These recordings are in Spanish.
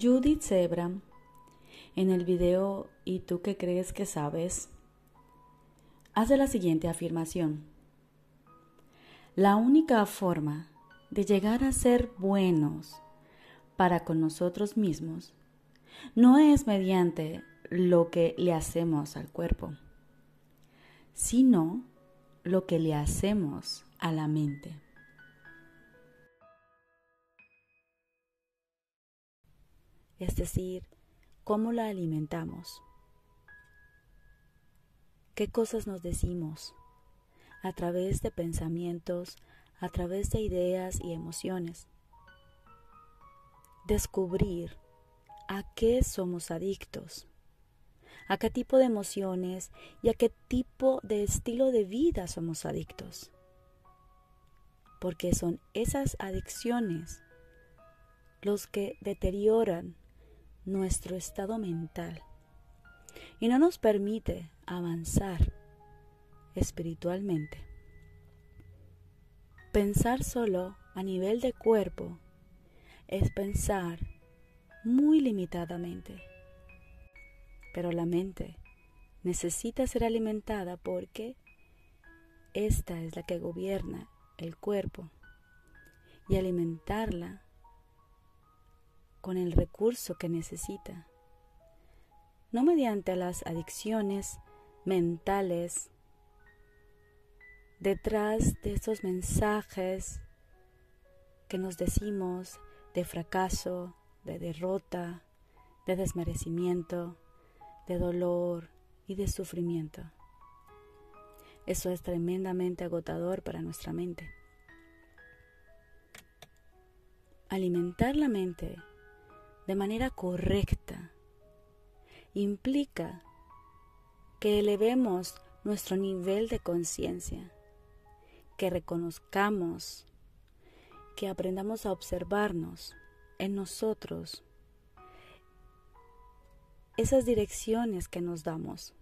Judith Zebra, en el video ¿Y tú qué crees que sabes? hace la siguiente afirmación. La única forma de llegar a ser buenos para con nosotros mismos no es mediante lo que le hacemos al cuerpo, sino lo que le hacemos a la mente. Es decir, cómo la alimentamos, qué cosas nos decimos a través de pensamientos, a través de ideas y emociones. Descubrir a qué somos adictos, a qué tipo de emociones y a qué tipo de estilo de vida somos adictos. Porque son esas adicciones los que deterioran nuestro estado mental y no nos permite avanzar espiritualmente. Pensar solo a nivel de cuerpo es pensar muy limitadamente. Pero la mente necesita ser alimentada porque esta es la que gobierna el cuerpo y alimentarla con el recurso que necesita, no mediante las adicciones mentales detrás de estos mensajes que nos decimos de fracaso, de derrota, de desmerecimiento, de dolor y de sufrimiento. Eso es tremendamente agotador para nuestra mente. Alimentar la mente de manera correcta implica que elevemos nuestro nivel de conciencia, que reconozcamos, que aprendamos a observarnos en nosotros esas direcciones que nos damos,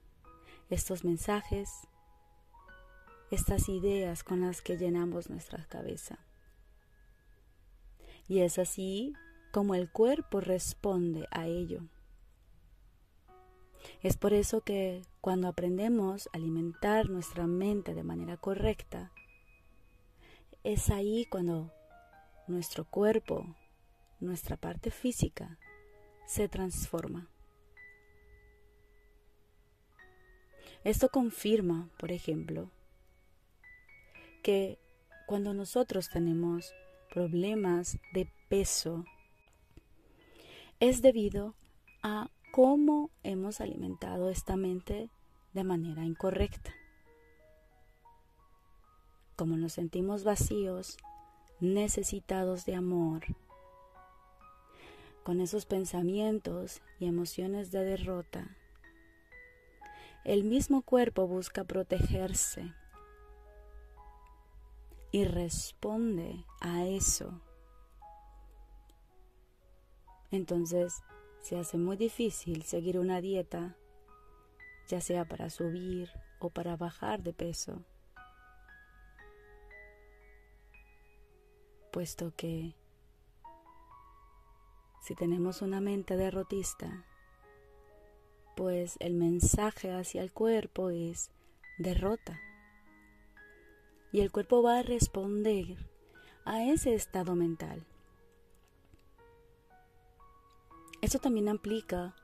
estos mensajes, estas ideas con las que llenamos nuestra cabeza. Y es así como el cuerpo responde a ello. Es por eso que cuando aprendemos a alimentar nuestra mente de manera correcta, es ahí cuando nuestro cuerpo, nuestra parte física, se transforma. Esto confirma, por ejemplo, que cuando nosotros tenemos problemas de peso, es debido a cómo hemos alimentado esta mente de manera incorrecta. Como nos sentimos vacíos, necesitados de amor, con esos pensamientos y emociones de derrota, el mismo cuerpo busca protegerse y responde a eso. Entonces se hace muy difícil seguir una dieta, ya sea para subir o para bajar de peso, puesto que si tenemos una mente derrotista, pues el mensaje hacia el cuerpo es derrota. Y el cuerpo va a responder a ese estado mental. Esto también aplica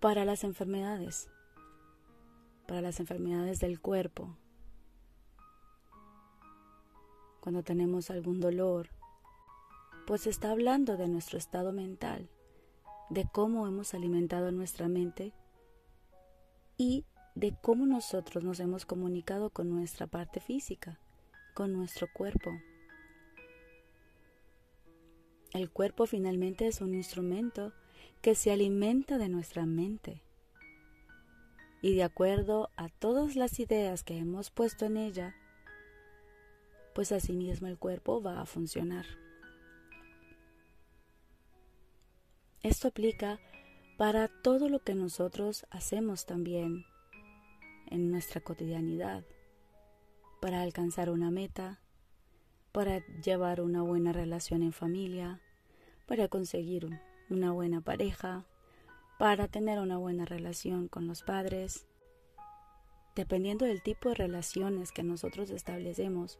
para las enfermedades, para las enfermedades del cuerpo. Cuando tenemos algún dolor, pues está hablando de nuestro estado mental de cómo hemos alimentado nuestra mente y de cómo nosotros nos hemos comunicado con nuestra parte física, con nuestro cuerpo. El cuerpo finalmente es un instrumento que se alimenta de nuestra mente. Y de acuerdo a todas las ideas que hemos puesto en ella, pues asimismo el cuerpo va a funcionar. Esto aplica para todo lo que nosotros hacemos también en nuestra cotidianidad, para alcanzar una meta, para llevar una buena relación en familia, para conseguir una buena pareja, para tener una buena relación con los padres. Dependiendo del tipo de relaciones que nosotros establecemos,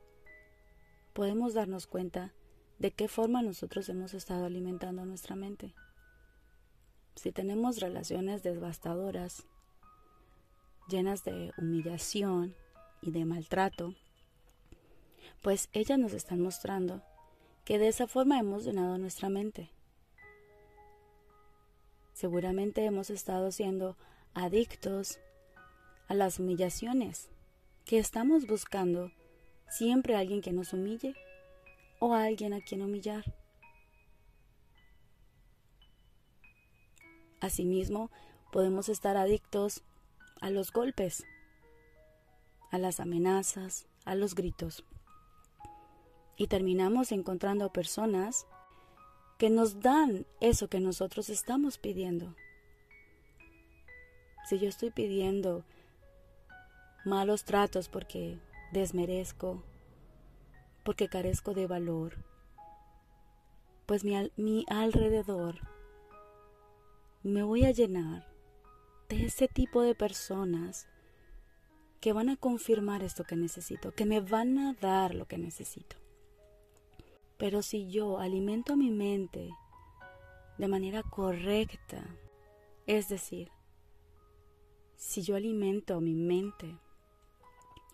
podemos darnos cuenta de qué forma nosotros hemos estado alimentando nuestra mente. Si tenemos relaciones devastadoras, llenas de humillación y de maltrato, pues ellas nos están mostrando que de esa forma hemos llenado nuestra mente. Seguramente hemos estado siendo adictos a las humillaciones, que estamos buscando siempre a alguien que nos humille o a alguien a quien humillar. Asimismo, podemos estar adictos a los golpes, a las amenazas, a los gritos. Y terminamos encontrando personas que nos dan eso que nosotros estamos pidiendo. Si yo estoy pidiendo malos tratos porque desmerezco, porque carezco de valor, pues mi, mi alrededor me voy a llenar de ese tipo de personas que van a confirmar esto que necesito, que me van a dar lo que necesito. Pero si yo alimento mi mente de manera correcta, es decir, si yo alimento mi mente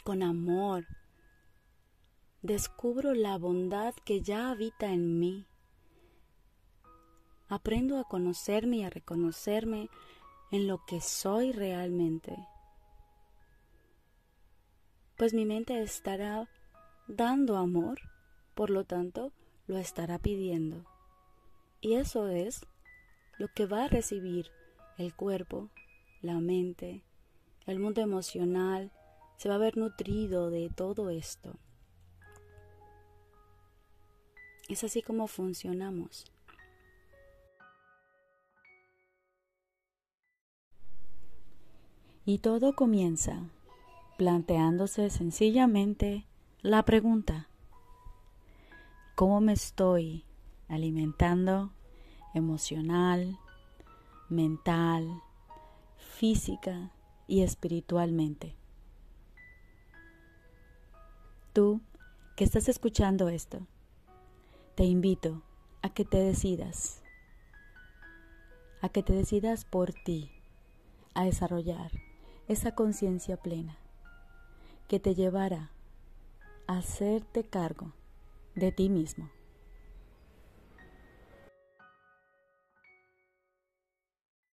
con amor, descubro la bondad que ya habita en mí. Aprendo a conocerme y a reconocerme en lo que soy realmente. Pues mi mente estará dando amor por lo tanto, lo estará pidiendo. Y eso es lo que va a recibir el cuerpo, la mente, el mundo emocional, se va a ver nutrido de todo esto. Es así como funcionamos. Y todo comienza planteándose sencillamente la pregunta, cómo me estoy alimentando emocional, mental, física y espiritualmente. Tú que estás escuchando esto, te invito a que te decidas, a que te decidas por ti, a desarrollar esa conciencia plena que te llevará a hacerte cargo de ti mismo.